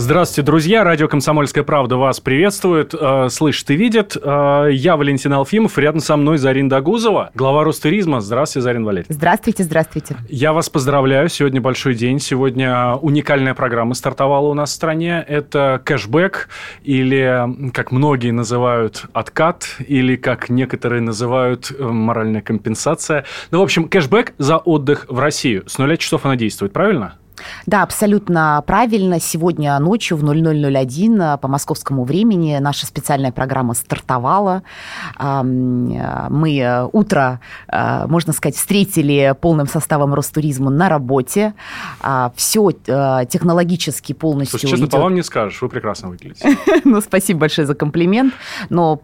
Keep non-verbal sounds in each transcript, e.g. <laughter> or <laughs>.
Здравствуйте, друзья. Радио «Комсомольская правда» вас приветствует, э, слышит и видит. Э, я Валентин Алфимов, рядом со мной Зарин Дагузова, глава Ростуризма. Здравствуйте, Зарин Валерьевна. Здравствуйте, здравствуйте. Я вас поздравляю. Сегодня большой день. Сегодня уникальная программа стартовала у нас в стране. Это кэшбэк или, как многие называют, откат, или, как некоторые называют, э, моральная компенсация. Ну, в общем, кэшбэк за отдых в Россию. С нуля часов она действует, правильно? Да, абсолютно правильно. Сегодня ночью в 00.01 э, по московскому времени наша специальная программа стартовала. Э, мы э, утро, можно сказать, встретили полным составом Ростуризма на работе. Все технологически полностью Слушай, честно, идет... по вам не скажешь, вы прекрасно выглядите. <laughs> Ну, спасибо большое за комплимент. Но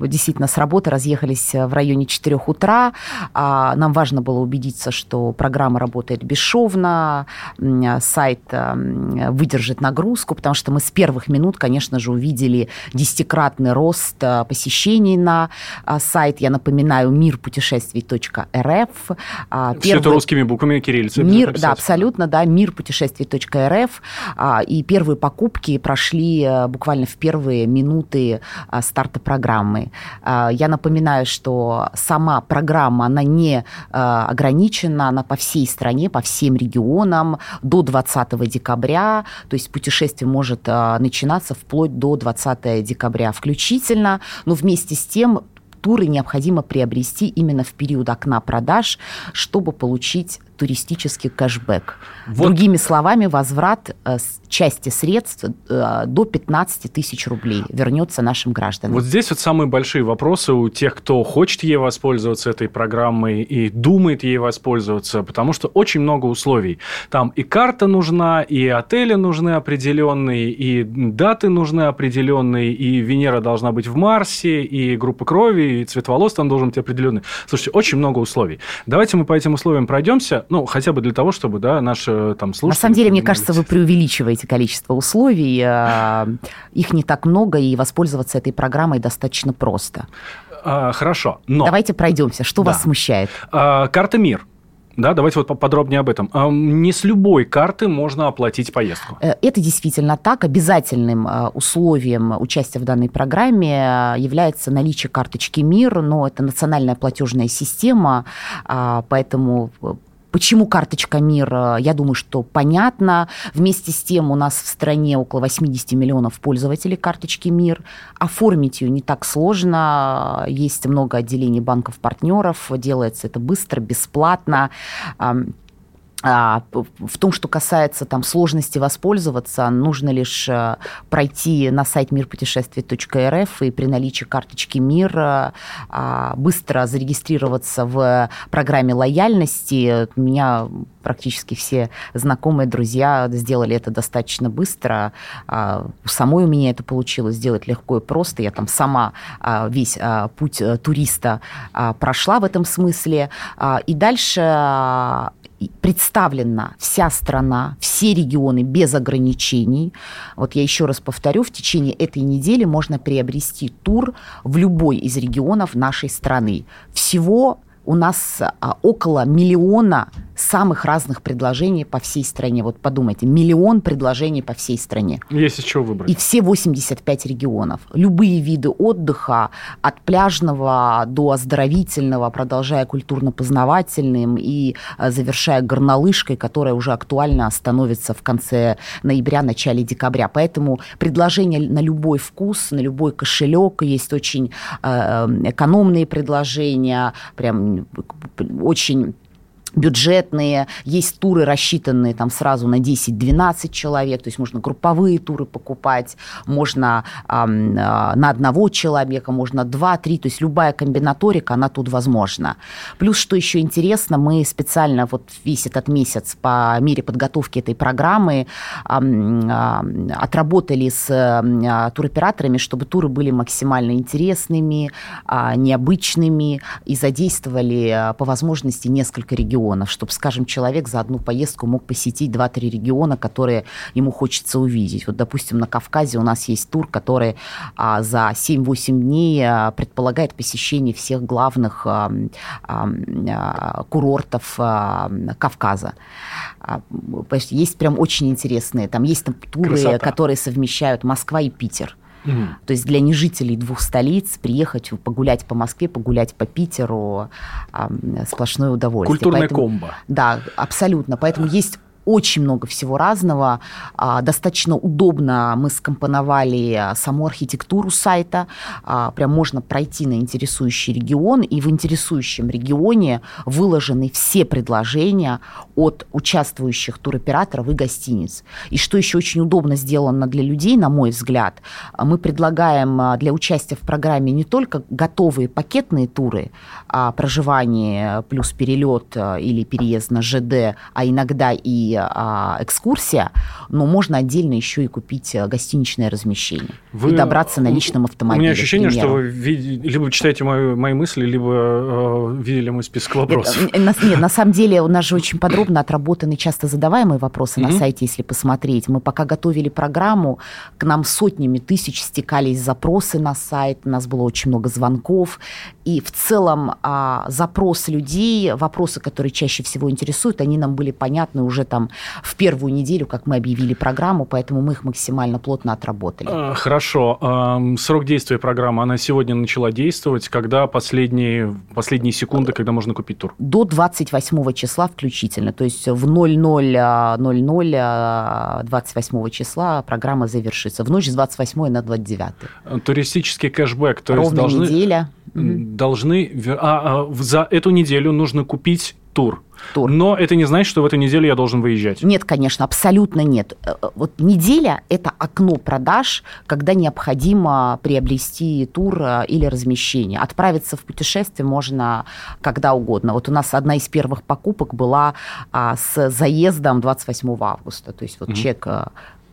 действительно, с работы разъехались в районе 4 утра. А, нам важно было убедиться, что программа работает бесшовно, сайт э, выдержит нагрузку, потому что мы с первых минут, конечно же, увидели десятикратный рост э, посещений на сайт. Я напоминаю, мирпутешествий.рф. А, Все это русскими буквами кириллицы. Мир, да, абсолютно, да, мирпутешествий.рф. А, и первые покупки прошли буквально в первые минуты старта программы. Я напоминаю, что сама программа, она не ограничена, она по всей стране, по всем регионам до 20 декабря, то есть путешествие может а, начинаться вплоть до 20 декабря включительно, но вместе с тем туры необходимо приобрести именно в период окна продаж, чтобы получить туристический кэшбэк. Вот. Другими словами, возврат э, части средств э, до 15 тысяч рублей вернется нашим гражданам. Вот здесь вот самые большие вопросы у тех, кто хочет ей воспользоваться этой программой и думает ей воспользоваться, потому что очень много условий. Там и карта нужна, и отели нужны определенные, и даты нужны определенные, и Венера должна быть в Марсе, и группа крови, и цвет волос там должен быть определенный. Слушайте, очень много условий. Давайте мы по этим условиям пройдемся. Ну, хотя бы для того, чтобы, да, наши там слушатели... На самом деле, мне кажется, вы преувеличиваете количество условий. А, их не так много, и воспользоваться этой программой достаточно просто. А, хорошо, но... Давайте пройдемся. Что да. вас смущает? А, карта МИР. Да, давайте вот подробнее об этом. Не с любой карты можно оплатить поездку. Э, это действительно так. Обязательным условием участия в данной программе является наличие карточки МИР, но это национальная платежная система, поэтому Почему карточка мира? Я думаю, что понятно. Вместе с тем у нас в стране около 80 миллионов пользователей карточки МИР. Оформить ее не так сложно. Есть много отделений банков-партнеров. Делается это быстро, бесплатно. А, в том, что касается там, сложности воспользоваться, нужно лишь э, пройти на сайт мирпутешествий.рф и при наличии карточки МИР а, быстро зарегистрироваться в программе лояльности. У меня практически все знакомые, друзья сделали это достаточно быстро. А, самой у меня это получилось сделать легко и просто. Я там сама весь путь э, туриста прошла в этом смысле. И дальше представлена вся страна, все регионы без ограничений. Вот я еще раз повторю, в течение этой недели можно приобрести тур в любой из регионов нашей страны. Всего у нас а, около миллиона самых разных предложений по всей стране. Вот подумайте, миллион предложений по всей стране. Есть из чего выбрать. И все 85 регионов. Любые виды отдыха, от пляжного до оздоровительного, продолжая культурно-познавательным и а, завершая горнолыжкой, которая уже актуально становится в конце ноября, начале декабря. Поэтому предложения на любой вкус, на любой кошелек. Есть очень э, экономные предложения, прям очень бюджетные, есть туры, рассчитанные там сразу на 10-12 человек, то есть можно групповые туры покупать, можно э, на одного человека, можно два-три, то есть любая комбинаторика, она тут возможна. Плюс, что еще интересно, мы специально вот весь этот месяц по мере подготовки этой программы э, э, отработали с э, туроператорами, чтобы туры были максимально интересными, э, необычными и задействовали по возможности несколько регионов регионов, чтобы, скажем, человек за одну поездку мог посетить 2-3 региона, которые ему хочется увидеть. Вот, допустим, на Кавказе у нас есть тур, который а, за 7-8 дней а, предполагает посещение всех главных а, а, курортов а, Кавказа. А, есть прям очень интересные, там есть там туры, Красота. которые совмещают Москва и Питер. Угу. То есть для нежителей двух столиц приехать погулять по Москве, погулять по Питеру а, сплошное удовольствие. Культурная Поэтому, комбо. Да, абсолютно. Поэтому есть очень много всего разного. А, достаточно удобно мы скомпоновали а, саму архитектуру сайта. А, прям можно пройти на интересующий регион, и в интересующем регионе выложены все предложения от участвующих туроператоров и гостиниц. И что еще очень удобно сделано для людей, на мой взгляд, мы предлагаем для участия в программе не только готовые пакетные туры, проживание плюс перелет или переезд на ЖД, а иногда и а, экскурсия, но можно отдельно еще и купить э, гостиничное размещение вы, и добраться на личном автомобиле. У меня ощущение, что вы либо читаете мои, мои мысли, либо э, видели мой список вопросов. Нет, на, нет, на самом деле у нас же очень <coughs> подробно отработаны часто задаваемые вопросы mm-hmm. на сайте, если посмотреть. Мы пока готовили программу, к нам сотнями тысяч стекались запросы на сайт, у нас было очень много звонков, и в целом а, запрос людей, вопросы, которые чаще всего интересуют, они нам были понятны уже там там в первую неделю, как мы объявили программу, поэтому мы их максимально плотно отработали. А, хорошо. Срок действия программы, она сегодня начала действовать. Когда последние, последние секунды, когда можно купить тур? До 28 числа включительно. То есть в 00.00 28 а, числа программа завершится. В ночь с 28 на 29. Туристический кэшбэк. То Ровно есть должны, неделя. Должны... А, а, за эту неделю нужно купить тур. Тур. Но это не значит, что в эту неделю я должен выезжать. Нет, конечно, абсолютно нет. Э, э, вот неделя – это окно продаж, когда необходимо приобрести тур э, или размещение. Отправиться в путешествие можно когда угодно. Вот у нас одна из первых покупок была а, с заездом 28 августа. То есть вот угу. чек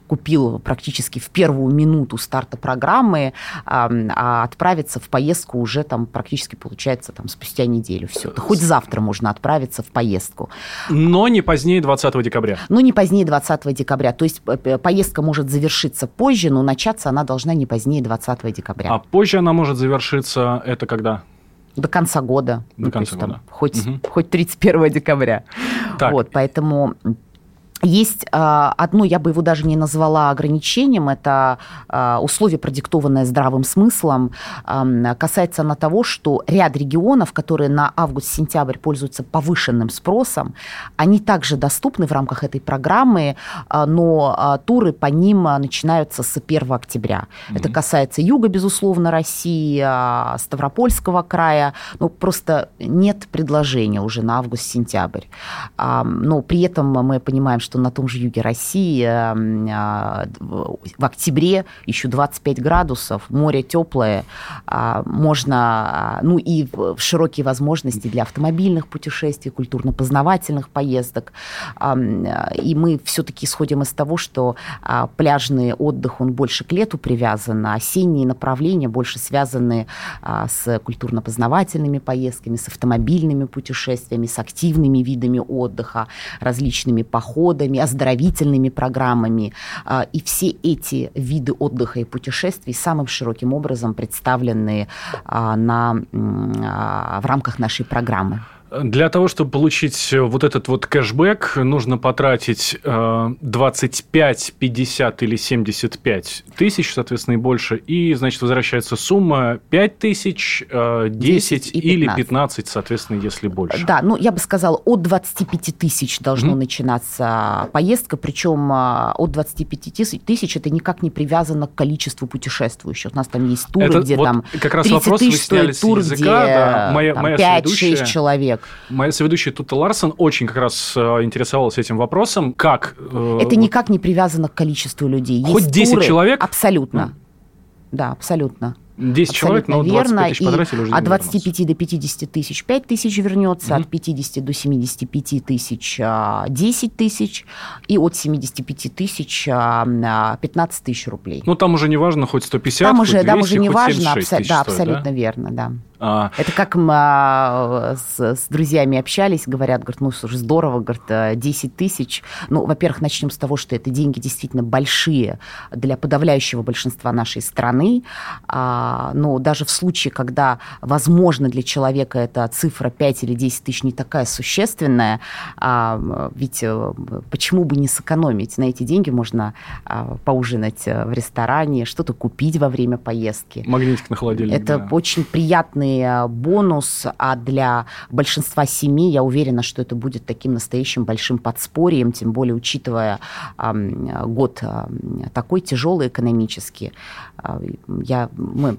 купил практически в первую минуту старта программы, а отправиться в поездку уже там практически получается там спустя неделю. Все. Да хоть завтра можно отправиться в поездку. Но не позднее 20 декабря. Но не позднее 20 декабря. То есть поездка может завершиться позже, но начаться она должна не позднее 20 декабря. А позже она может завершиться это когда? До конца года. До ну, конца года. Там, хоть, угу. хоть 31 декабря. Так. Вот, поэтому есть э, одно, я бы его даже не назвала ограничением, это э, условие, продиктованное здравым смыслом. Касается она того, что ряд регионов, которые на август-сентябрь пользуются повышенным спросом, они также доступны в рамках этой программы, э, но туры по ним начинаются с 1 октября. Mm-hmm. Это касается юга, безусловно, России, Ставропольского края. Ну, просто нет предложения уже на август-сентябрь. Но при этом мы понимаем, что на том же юге России эм, а, в октябре еще 25 градусов, море теплое, а, можно, а, ну и широкие возможности для автомобильных путешествий, культурно-познавательных поездок. И мы все-таки исходим из того, что пляжный отдых, он больше к лету привязан, а осенние направления больше связаны с культурно-познавательными поездками, с автомобильными путешествиями, с активными видами отдыха, различными походами, походами, оздоровительными программами. А, и все эти виды отдыха и путешествий самым широким образом представлены а, на, а, в рамках нашей программы. Для того, чтобы получить э, вот этот вот кэшбэк, нужно потратить 25, э, 50 или 75 тысяч, соответственно, и больше. И, значит, возвращается сумма 5 тысяч, 10, э, 10 или 15. 15, соответственно, если больше. Да, ну, я бы сказала, от 25 тысяч должно mm-hmm. начинаться поездка, причем от 25 тысяч это никак не привязано к количеству путешествующих. У нас там есть туры, это где вот там как раз 30 вопрос тысяч стоит тур, языка, где да, моя, там, моя 5-6 человек человек. Моя соведущая Тута Ларсон очень как раз э, интересовалась этим вопросом. Как? Э, Это никак не привязано к количеству людей. Хоть Есть 10 туры, человек? Абсолютно. Да, абсолютно. 10 человек, но 25 тысяч потратили уже От 25 вернутся. до 50 тысяч 5 тысяч вернется, угу. от 50 до 75 тысяч 10 а, тысяч, и от 75 тысяч 15 а, тысяч рублей. Ну, там уже не важно, хоть 150, там уже, хоть 200, там уже не важно, абсо- да, стоит, абсолютно да? верно, да. А... Это как мы а, с, с друзьями общались, говорят, говорят, ну, слушай, здорово, говорят, 10 тысяч. Ну, во-первых, начнем с того, что это деньги действительно большие для подавляющего большинства нашей страны. А, но даже в случае, когда, возможно, для человека эта цифра 5 или 10 тысяч не такая существенная, а, ведь а, почему бы не сэкономить? На эти деньги можно а, поужинать э, в ресторане, что-то купить во время поездки. Магнитик на холодильник. Это да. очень приятный э, бонус, а для большинства семей я уверена, что это будет таким настоящим большим подспорьем, тем более учитывая э, год э, такой тяжелый экономически. Э, я, мы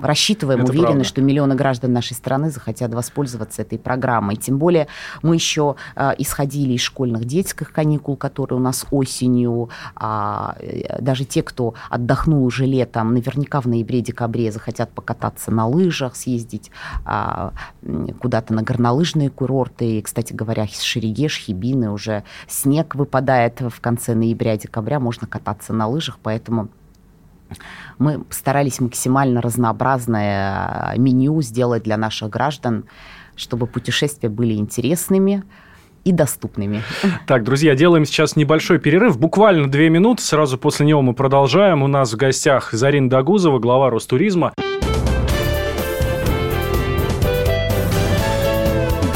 рассчитываем, это уверены, правда. что миллионы граждан нашей страны захотят воспользоваться этой программой. Тем более мы еще э, исходили из школьных детских каникул, которые у нас осенью. А, э, даже те, кто отдохнул уже летом, наверняка в ноябре-декабре захотят покататься на лыжах, съездить ездить а, куда-то на горнолыжные курорты. И, кстати говоря, Шерегеш, Хибины уже снег выпадает в конце ноября-декабря, можно кататься на лыжах, поэтому мы старались максимально разнообразное меню сделать для наших граждан, чтобы путешествия были интересными, и доступными. Так, друзья, делаем сейчас небольшой перерыв, буквально две минуты, сразу после него мы продолжаем. У нас в гостях Зарина Дагузова, глава Ростуризма.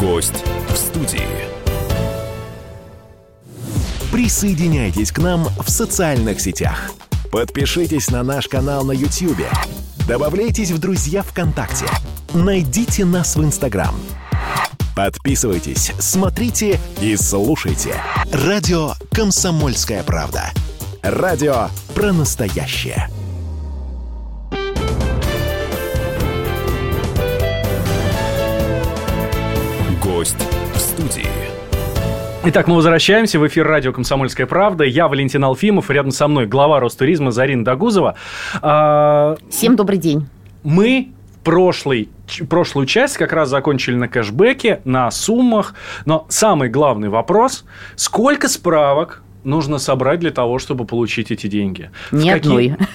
Гость в студии. Присоединяйтесь к нам в социальных сетях. Подпишитесь на наш канал на YouTube. Добавляйтесь в друзья ВКонтакте. Найдите нас в Инстаграм. Подписывайтесь, смотрите и слушайте. Радио «Комсомольская правда». Радио про настоящее. Гость в студии. Итак, мы возвращаемся в эфир радио «Комсомольская правда». Я Валентин Алфимов, рядом со мной глава Ростуризма Зарина Дагузова. А, Всем добрый день. Мы прошлый, прошлую часть как раз закончили на кэшбэке, на суммах. Но самый главный вопрос – сколько справок нужно собрать для того, чтобы получить эти деньги? Ни одной. В какие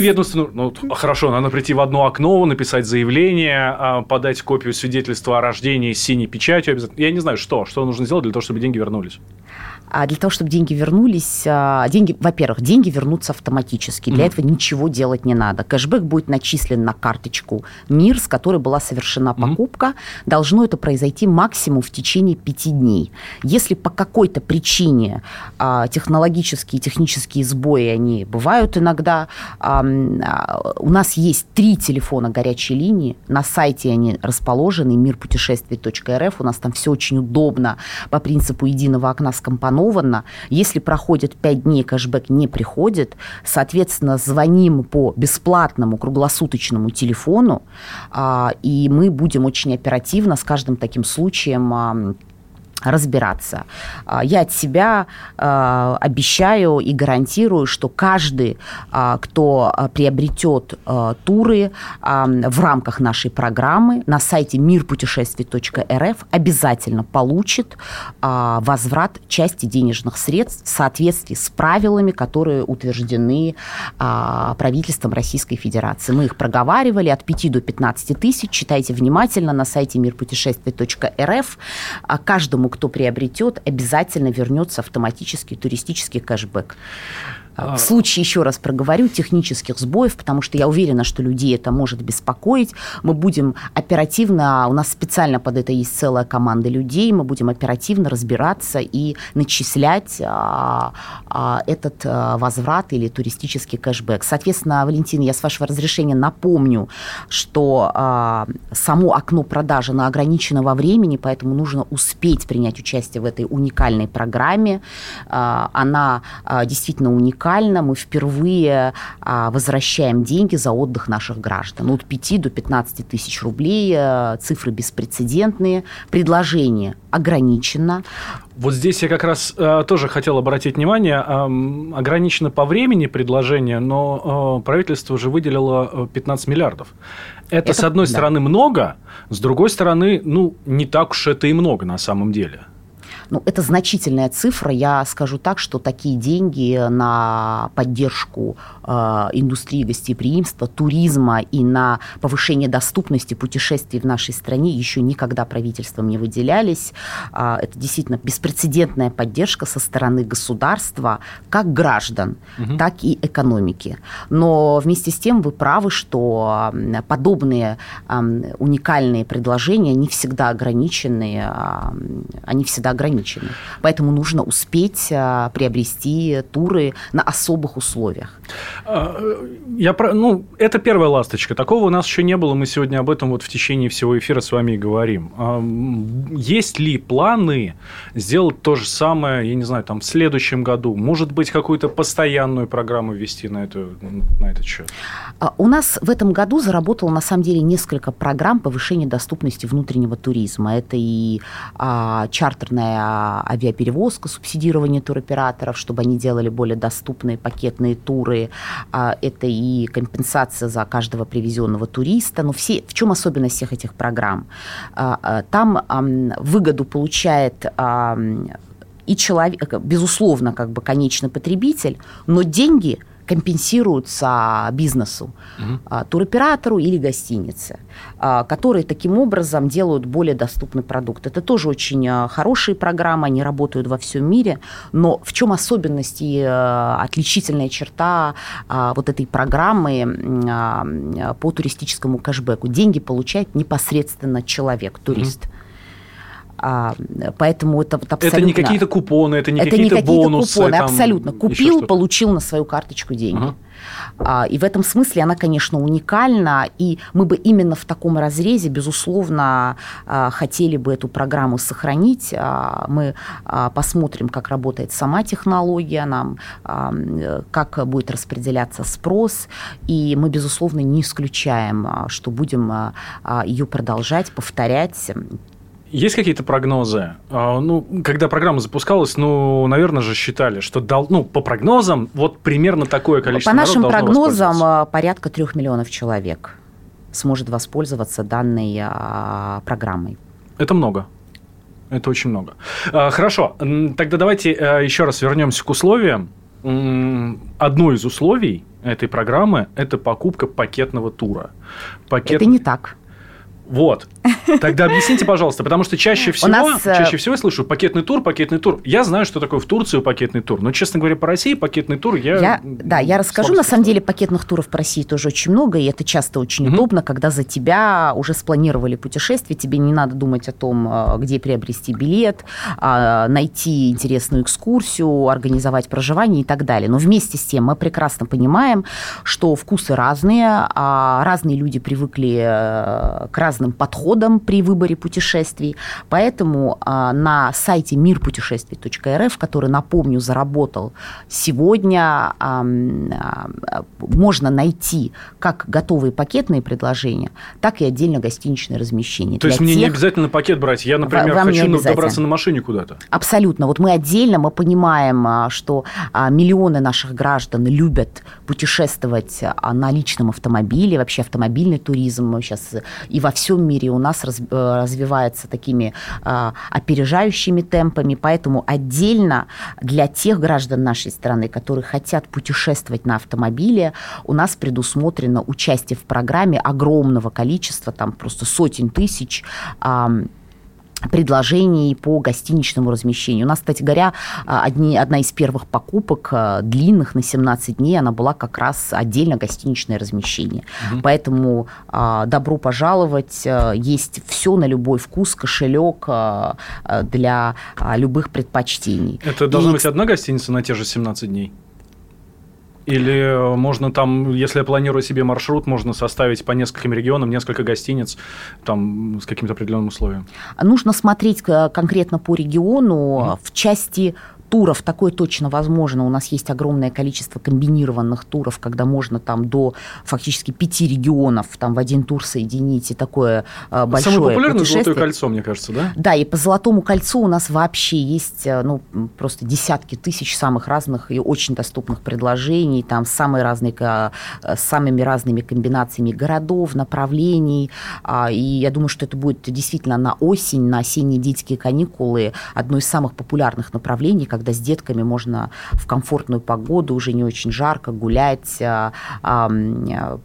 ведомства? Ну, хорошо, надо прийти в одно окно, написать заявление, а, подать копию свидетельства о рождении с синей печатью. Я не знаю, что. Что нужно сделать для того, чтобы деньги вернулись? А для того, чтобы деньги вернулись, а, деньги, во-первых, деньги вернутся автоматически. Для mm. этого ничего делать не надо. Кэшбэк будет начислен на карточку МИР, с которой была совершена покупка. Mm. Должно это произойти максимум в течение пяти дней. Если по какой-то причине а, технологические и технические сбои, они бывают иногда, у нас есть три телефона горячей линии. На сайте они расположены, мирпутешествий.рф. У нас там все очень удобно по принципу единого окна скомпоновано скомпоновано. Если проходит 5 дней, кэшбэк не приходит, соответственно, звоним по бесплатному круглосуточному телефону, а, и мы будем очень оперативно с каждым таким случаем разбираться. А, я от себя э, обещаю и гарантирую, что каждый, э, кто приобретет туры в рамках нашей программы на сайте мирпутешествий.рф обязательно получит возврат части денежных средств в соответствии с правилами, которые утверждены правительством Российской Федерации. Мы их проговаривали от 5 до 15 тысяч. Читайте внимательно на сайте мирпутешествий.рф. Каждому кто приобретет, обязательно вернется автоматический туристический кэшбэк. А, в случае, еще раз проговорю, технических сбоев, потому что я уверена, что людей это может беспокоить, мы будем оперативно, у нас специально под это есть целая команда людей, мы будем оперативно разбираться и начислять а, а, этот а, возврат или туристический кэшбэк. Соответственно, Валентин, я с вашего разрешения напомню, что а, само окно продажи на ограниченного времени, поэтому нужно успеть принять участие в этой уникальной программе. А, она а, действительно уникальна уникально. Мы впервые а, возвращаем деньги за отдых наших граждан. От 5 до 15 тысяч рублей. Э, цифры беспрецедентные. Предложение ограничено. Вот здесь я как раз э, тоже хотел обратить внимание, э, ограничено по времени предложение, но э, правительство уже выделило 15 э, миллиардов. Это, это с одной да. стороны, много, с другой стороны, ну, не так уж это и много на самом деле. Ну, это значительная цифра. Я скажу так, что такие деньги на поддержку э, индустрии гостеприимства, туризма и на повышение доступности путешествий в нашей стране еще никогда правительством не выделялись. Э, это действительно беспрецедентная поддержка со стороны государства, как граждан, угу. так и экономики. Но вместе с тем вы правы, что подобные э, уникальные предложения не всегда ограничены, э, они всегда ограничены ограничены. Поэтому нужно успеть а, приобрести туры на особых условиях. А, я, ну, это первая ласточка. Такого у нас еще не было. Мы сегодня об этом вот в течение всего эфира с вами и говорим. А, есть ли планы сделать то же самое, я не знаю, там, в следующем году? Может быть, какую-то постоянную программу ввести на, эту, на этот счет? У нас в этом году заработало, на самом деле, несколько программ повышения доступности внутреннего туризма. Это и а, чартерная авиаперевозка, субсидирование туроператоров, чтобы они делали более доступные пакетные туры. А, это и компенсация за каждого привезенного туриста. Но все, в чем особенность всех этих программ? А, а, там выгоду получает и человек, безусловно, как бы конечный потребитель, но деньги – компенсируются бизнесу, угу. туроператору или гостинице, а, которые таким образом делают более доступный продукт. Это тоже очень а, хорошие программы, они работают во всем мире, но в чем особенность и отличительная черта вот этой программы по туристическому кэшбэку? Деньги получает непосредственно человек, турист. Угу. А, поэтому это вот абсолютно... Это не какие-то купоны, это не это какие-то не какие бонусы. купоны, там, абсолютно. Купил, получил на свою карточку деньги. Угу. А, и в этом смысле она, конечно, уникальна, и мы бы именно в таком разрезе, безусловно, а, хотели бы эту программу сохранить. А, мы а, посмотрим, как работает сама технология, нам, как будет распределяться спрос, и мы, безусловно, не исключаем, что будем ее продолжать, повторять есть какие-то прогнозы? А, ну, когда программа запускалась, ну, наверное же считали, что дал, ну, по прогнозам, вот примерно такое количество По нашим прогнозам а, порядка трех миллионов человек сможет воспользоваться данной а, программой. Это много. Это очень много. Хорошо, тогда давайте еще раз вернемся к условиям. Одно из условий этой программы – это покупка пакетного тура. Пакет... Это не так. Вот. Тогда объясните, пожалуйста, потому что чаще всего, нас... Э, чаще всего я слышу пакетный тур, пакетный тур. Я знаю, что такое в Турции пакетный тур, но, честно говоря, по России пакетный тур я... я да, я расскажу. На самом деле пакетных туров по России тоже очень много, и это часто очень угу. удобно, когда за тебя уже спланировали путешествие, тебе не надо думать о том, э, где приобрести билет, а, найти интересную экскурсию, организовать проживание и так далее. Но вместе с тем мы прекрасно понимаем, что вкусы разные, а разные люди привыкли э, к разным разным подходам при выборе путешествий. Поэтому а, на сайте мирпутешествий.рф, который, напомню, заработал сегодня, а, можно найти как готовые пакетные предложения, так и отдельно гостиничное размещение. То есть мне тех... не обязательно пакет брать? Я, например, Вам хочу добраться на машине куда-то. Абсолютно. Вот мы отдельно, мы понимаем, а, что миллионы наших граждан любят путешествовать на личном автомобиле, вообще автомобильный туризм сейчас и во всем всем мире у нас раз, э, развивается такими а, опережающими темпами, поэтому отдельно для тех граждан нашей страны, которые хотят путешествовать на автомобиле, у нас предусмотрено участие в программе огромного количества, там просто сотен тысяч предложений по гостиничному размещению. У нас, кстати говоря, одни, одна из первых покупок э, длинных на 17 дней, она была как раз отдельно гостиничное размещение. Угу. Поэтому а, добро пожаловать. Есть все на любой вкус, кошелек для а, любых предпочтений. Это должна И... быть одна гостиница на те же 17 дней? Или можно там, если я планирую себе маршрут, можно составить по нескольким регионам несколько гостиниц там, с каким-то определенным условием? Нужно смотреть конкретно по региону mm. в части туров такое точно возможно. У нас есть огромное количество комбинированных туров, когда можно там до фактически пяти регионов там в один тур соединить и такое э, большое Самое популярное. Золотое кольцо, мне кажется, да? Да, и по Золотому кольцу у нас вообще есть э, ну, просто десятки тысяч самых разных и очень доступных предложений, там самые разные, с самыми разными комбинациями городов, направлений. А, и я думаю, что это будет действительно на осень, на осенние детские каникулы одно из самых популярных направлений, когда с детками можно в комфортную погоду, уже не очень жарко, гулять а, а,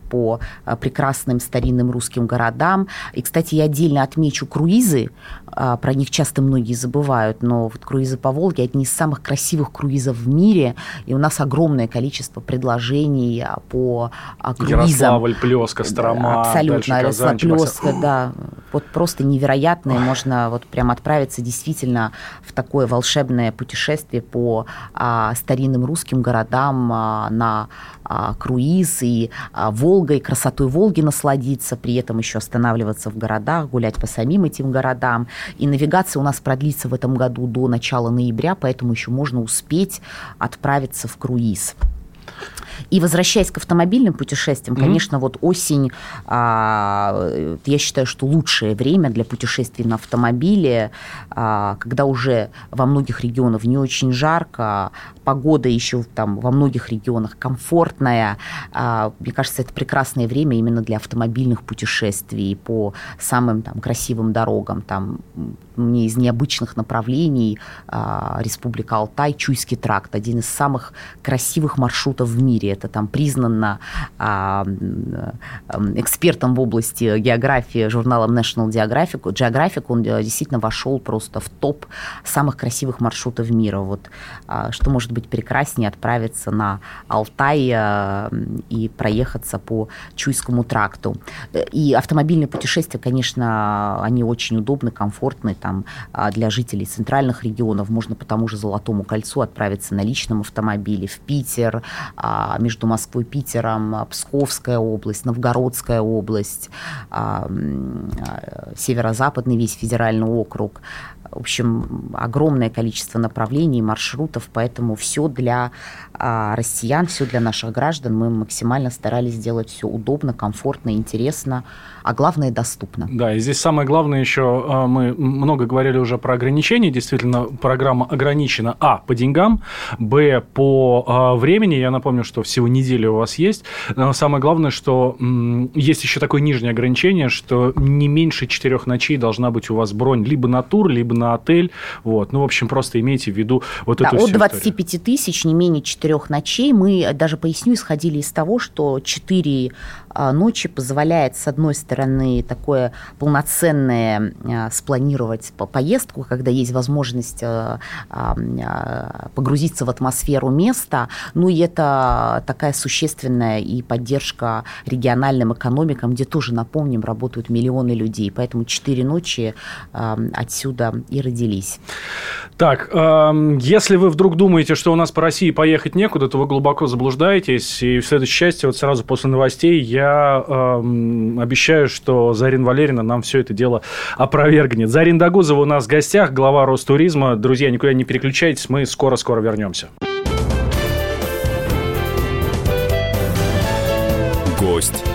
по прекрасным старинным русским городам. И, кстати, я отдельно отмечу круизы, про них часто многие забывают, но вот круизы по Волге одни из самых красивых круизов в мире, и у нас огромное количество предложений по круизам. Ярославль, Плеска, Строма, Абсолютно, Ярославль, Плеска, да. Вот просто невероятное, можно вот прям отправиться действительно в такое волшебное путешествие по а, старинным русским городам а, на а, круиз и а, Волгой, красотой Волги насладиться, при этом еще останавливаться в городах, гулять по самим этим городам. И навигация у нас продлится в этом году до начала ноября, поэтому еще можно успеть отправиться в круиз. И возвращаясь к автомобильным путешествиям, mm-hmm. конечно, вот осень, а, я считаю, что лучшее время для путешествий на автомобиле, а, когда уже во многих регионах не очень жарко, погода еще там во многих регионах комфортная. А, мне кажется, это прекрасное время именно для автомобильных путешествий по самым там красивым дорогам. Там мне из необычных направлений а, Республика Алтай, Чуйский тракт, один из самых красивых маршрутов в мире. Это там признано а, экспертом в области географии журналом National Geographic. Geographic он э, действительно вошел просто в топ самых красивых маршрутов мира. Вот а, что может быть прекраснее отправиться на Алтай а, и проехаться по Чуйскому тракту. И автомобильные путешествия, конечно, они очень удобны, комфортны там, а, для жителей центральных регионов. Можно по тому же Золотому кольцу отправиться на личном автомобиле в Питер, а, между Москвой и Питером, Псковская область, Новгородская область, северо-западный весь федеральный округ. В общем, огромное количество направлений, маршрутов, поэтому все для а, россиян, все для наших граждан. Мы максимально старались сделать все удобно, комфортно, интересно, а главное доступно. Да, и здесь самое главное еще, а, мы много говорили уже про ограничения, действительно, программа ограничена, а, по деньгам, б, по а, времени, я напомню, что всего неделя у вас есть, но самое главное, что есть еще такое нижнее ограничение, что не меньше четырех ночей должна быть у вас бронь либо на тур, либо на отель, вот, ну, в общем, просто имейте в виду вот да, эту от 25 тысяч, не менее четырех ночей, мы, даже поясню, исходили из того, что четыре ночи позволяет, с одной стороны, такое полноценное а, спланировать поездку, когда есть возможность а, погрузиться в атмосферу места, ну и это такая существенная и поддержка региональным экономикам, где тоже, напомним, работают миллионы людей, поэтому четыре ночи отсюда и родились. Так, если вы вдруг думаете, что у нас по России поехать некуда, то вы глубоко заблуждаетесь, и в следующей части, вот сразу после новостей, я я э, обещаю, что Зарина Валерьевна нам все это дело опровергнет. Зарин Дагузова у нас в гостях, глава Ростуризма. Друзья, никуда не переключайтесь, мы скоро-скоро вернемся. Гость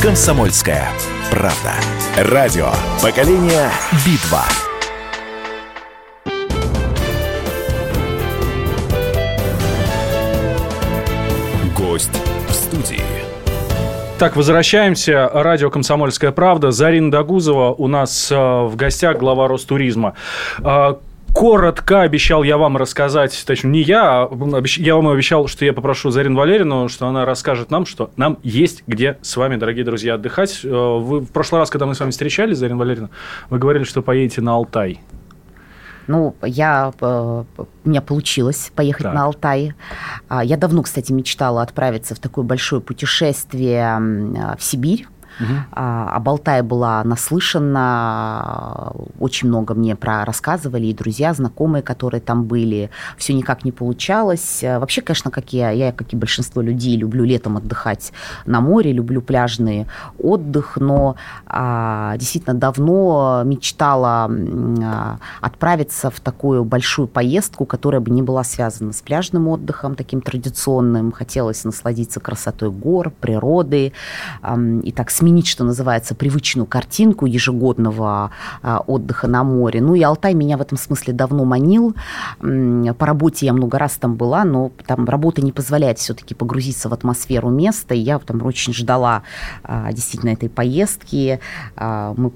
«Комсомольская правда». Радио «Поколение Битва». Гость в студии. Так, возвращаемся. Радио «Комсомольская правда». Зарина Дагузова у нас э, в гостях, глава Ростуризма. Коротко обещал я вам рассказать, точнее, не я, а я вам обещал, что я попрошу Зарину Валерьевну, что она расскажет нам, что нам есть где с вами, дорогие друзья, отдыхать. Э, вы в прошлый раз, когда мы с вами встречались, Зарина Валерьевна, вы говорили, что поедете на Алтай. Ну, я, э, у меня получилось поехать так. на Алтай. А, я давно, кстати, мечтала отправиться в такое большое путешествие в Сибирь. Угу. А, Алтае была наслышана, очень много мне про рассказывали, и друзья, знакомые, которые там были. Все никак не получалось. Вообще, конечно, как я, я, как и большинство людей, люблю летом отдыхать на море, люблю пляжный отдых, но а, действительно давно мечтала а, отправиться в такую большую поездку, которая бы не была связана с пляжным отдыхом, таким традиционным. Хотелось насладиться красотой гор, природы а, и так с сменить, что называется, привычную картинку ежегодного а, отдыха на море. Ну и Алтай меня в этом смысле давно манил. По работе я много раз там была, но там работа не позволяет все-таки погрузиться в атмосферу места. И я там очень ждала а, действительно этой поездки. А, мы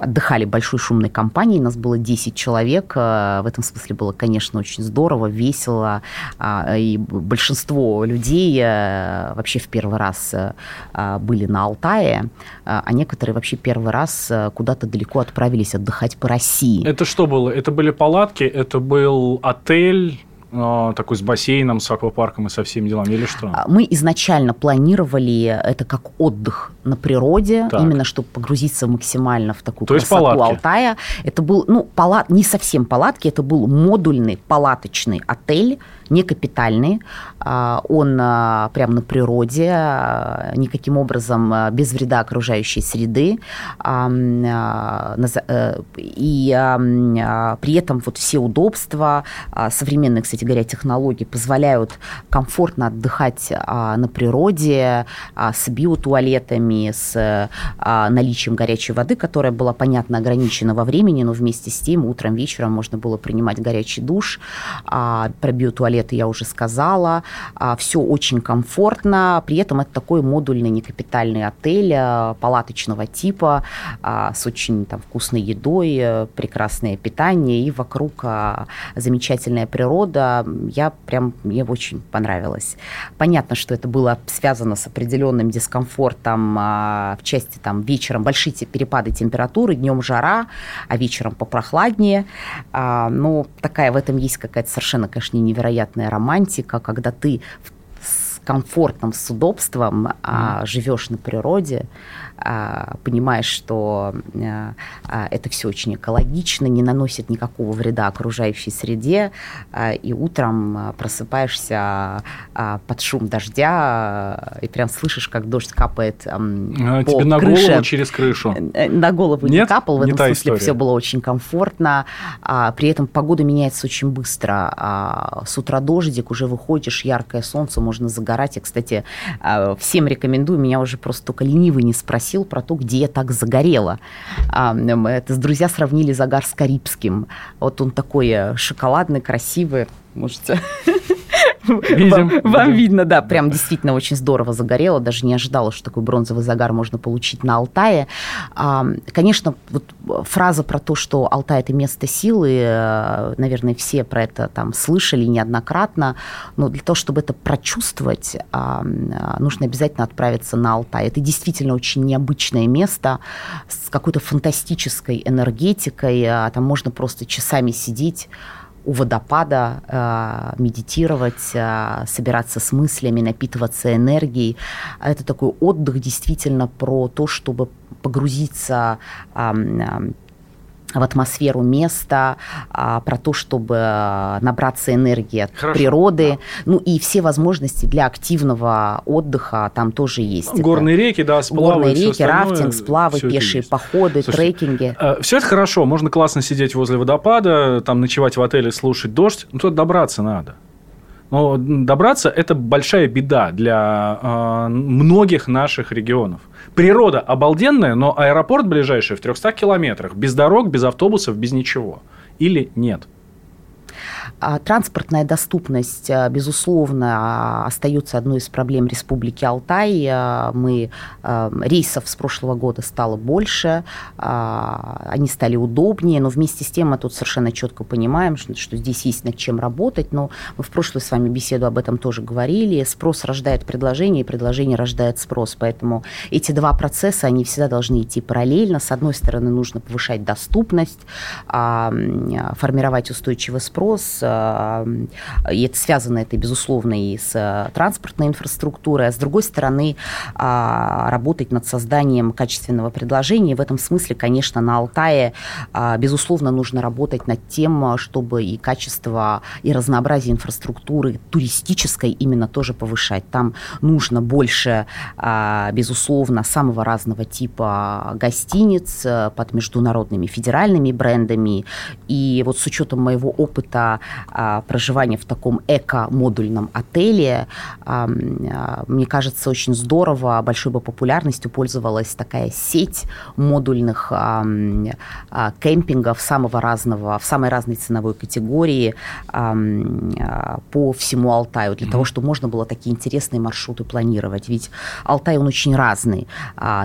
отдыхали большой шумной компанией, нас было 10 человек, э, в этом смысле было, конечно, очень здорово, весело, а, и большинство людей э, вообще в первый раз э, были на Алтае, а некоторые вообще первый раз куда-то далеко отправились отдыхать по России. Это что было? Это были палатки, это был отель, а, такой с бассейном, с аквапарком и со всеми делами, или что? А, мы изначально планировали это как отдых на природе, так. именно чтобы погрузиться максимально в такую То красоту Алтая. Это был, ну, палат, не совсем палатки, это был модульный палаточный отель, не капитальный. А, он прямо на природе, никаким образом без вреда окружающей среды. Э, и при этом вот все удобства, современные, кстати, кстати говоря, технологии позволяют комфортно отдыхать а, на природе а, с биотуалетами, с а, наличием горячей воды, которая была, понятно, ограничена во времени, но вместе с тем утром, вечером можно было принимать горячий душ. А, про биотуалеты я уже сказала. А, все очень комфортно. При этом это такой модульный некапитальный отель а, палаточного типа а, с очень там, вкусной едой, э, прекрасное питание и вокруг а, замечательная природа, я прям, мне очень понравилось. Понятно, что это было связано с определенным дискомфортом а, в части там вечером большие перепады температуры, днем жара, а вечером попрохладнее. А, но такая в этом есть какая-то совершенно, конечно, невероятная романтика, когда ты с комфортом, с удобством mm. а, живешь на природе, понимаешь, что а, а, это все очень экологично, не наносит никакого вреда окружающей среде, и утром просыпаешься под шум дождя и прям слышишь, как дождь капает а, по Тебе на крыше. голову через крышу? Э, на голову Нет? не капал, в этом не смысле все было очень комфортно, при этом погода меняется очень быстро. С утра дождик, уже выходишь, яркое солнце, можно загорать. Я, кстати, всем рекомендую, меня уже просто только ленивый не спросил, спросил про то, где я так загорела. Это друзья сравнили загар с карибским. Вот он такой э, шоколадный, красивый. Можете Видим. Вам, вам видно, да, прям действительно очень здорово загорело. Даже не ожидала, что такой бронзовый загар можно получить на Алтае. Конечно, вот фраза про то, что Алтай – это место силы, э, наверное, все про это там слышали неоднократно, но для того, чтобы это прочувствовать, нужно обязательно отправиться на Алтай. Это действительно очень необычное место с какой-то фантастической энергетикой. А там можно просто часами сидеть у водопада э, медитировать, э, собираться с мыслями, напитываться энергией. Это такой отдых действительно про то, чтобы погрузиться в атмосферу места, а, про то, чтобы набраться энергии от Хорошо, природы. Да. Ну и все возможности для активного отдыха там тоже есть. Горные это реки, да, сплавы. Горные реки, рафтинг, сплавы, пешие походы, Слушайте, трекинги. Э, все это хорошо, можно классно сидеть возле водопада, там ночевать в отеле, слушать дождь, но туда добраться надо. Но добраться – это большая беда для э, многих наших регионов. Природа обалденная, но аэропорт ближайший в 300 километрах. Без дорог, без автобусов, без ничего. Или нет? А транспортная доступность, а, безусловно, остается одной из проблем Республики Алтай. А, мы рейсов с прошлого года стало больше, они стали удобнее, но вместе с тем мы тут совершенно четко понимаем, что, что здесь есть над чем работать. Но мы в прошлую с вами беседу об этом тоже говорили. Спрос рождает предложение, и предложение рождает спрос. Поэтому эти два процесса, они всегда должны идти параллельно. С одной стороны, нужно повышать доступность, формировать устойчивый спрос, Э, и это связано, это, безусловно, и с э, транспортной инфраструктурой, а с другой стороны, а, работать над созданием качественного предложения. В этом смысле, конечно, на Алтае, а, безусловно, нужно работать над тем, чтобы и качество, и разнообразие инфраструктуры туристической именно тоже повышать. Там нужно больше, а, безусловно, самого разного типа гостиниц э, под международными федеральными брендами. И вот с учетом моего опыта а, проживание в таком эко-модульном отеле. А, а, мне кажется, очень здорово, большой бы популярностью пользовалась такая сеть модульных кемпингов самого разного, в самой разной ценовой категории по всему Алтаю, для mm-hmm. того, чтобы можно было такие интересные маршруты планировать. Ведь Алтай, он очень разный.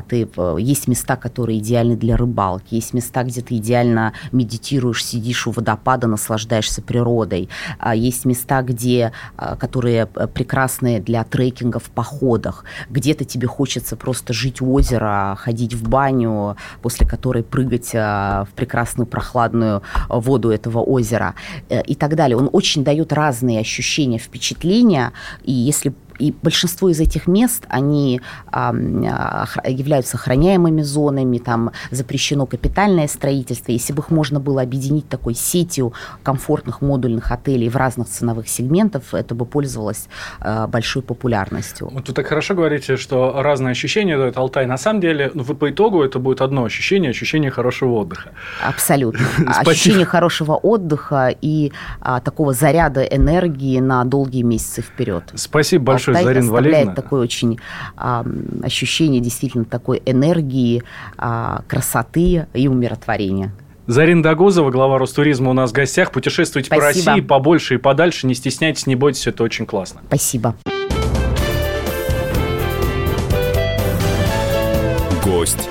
Ты, э, есть места, которые идеальны для рыбалки, есть места, где ты идеально медитируешь, сидишь у водопада, наслаждаешься природой, природой. А, есть места, где, а, которые э, прекрасные для трекинга в походах. Где-то тебе хочется просто жить у озера, ходить в баню, после которой прыгать а, в прекрасную прохладную воду этого озера э, и так далее. Он очень дает разные ощущения, впечатления. И если и большинство из этих мест, они а, являются охраняемыми зонами, там запрещено капитальное строительство. Если бы их можно было объединить такой сетью комфортных модульных отелей в разных ценовых сегментах, это бы пользовалось а, большой популярностью. Вот вы так хорошо говорите, что разные ощущения дает Алтай. На самом деле, ну, по итогу это будет одно ощущение, ощущение хорошего отдыха. Абсолютно. <laughs> Ощущение хорошего отдыха и а, такого заряда энергии на долгие месяцы вперед. Спасибо большое большое, Зарина оставляет Валерьевна. такое очень а, ощущение действительно такой энергии, а, красоты и умиротворения. Зарина Дагузова, глава Ростуризма у нас в гостях. Путешествуйте Спасибо. по России побольше и подальше. Не стесняйтесь, не бойтесь, это очень классно. Спасибо. Гость.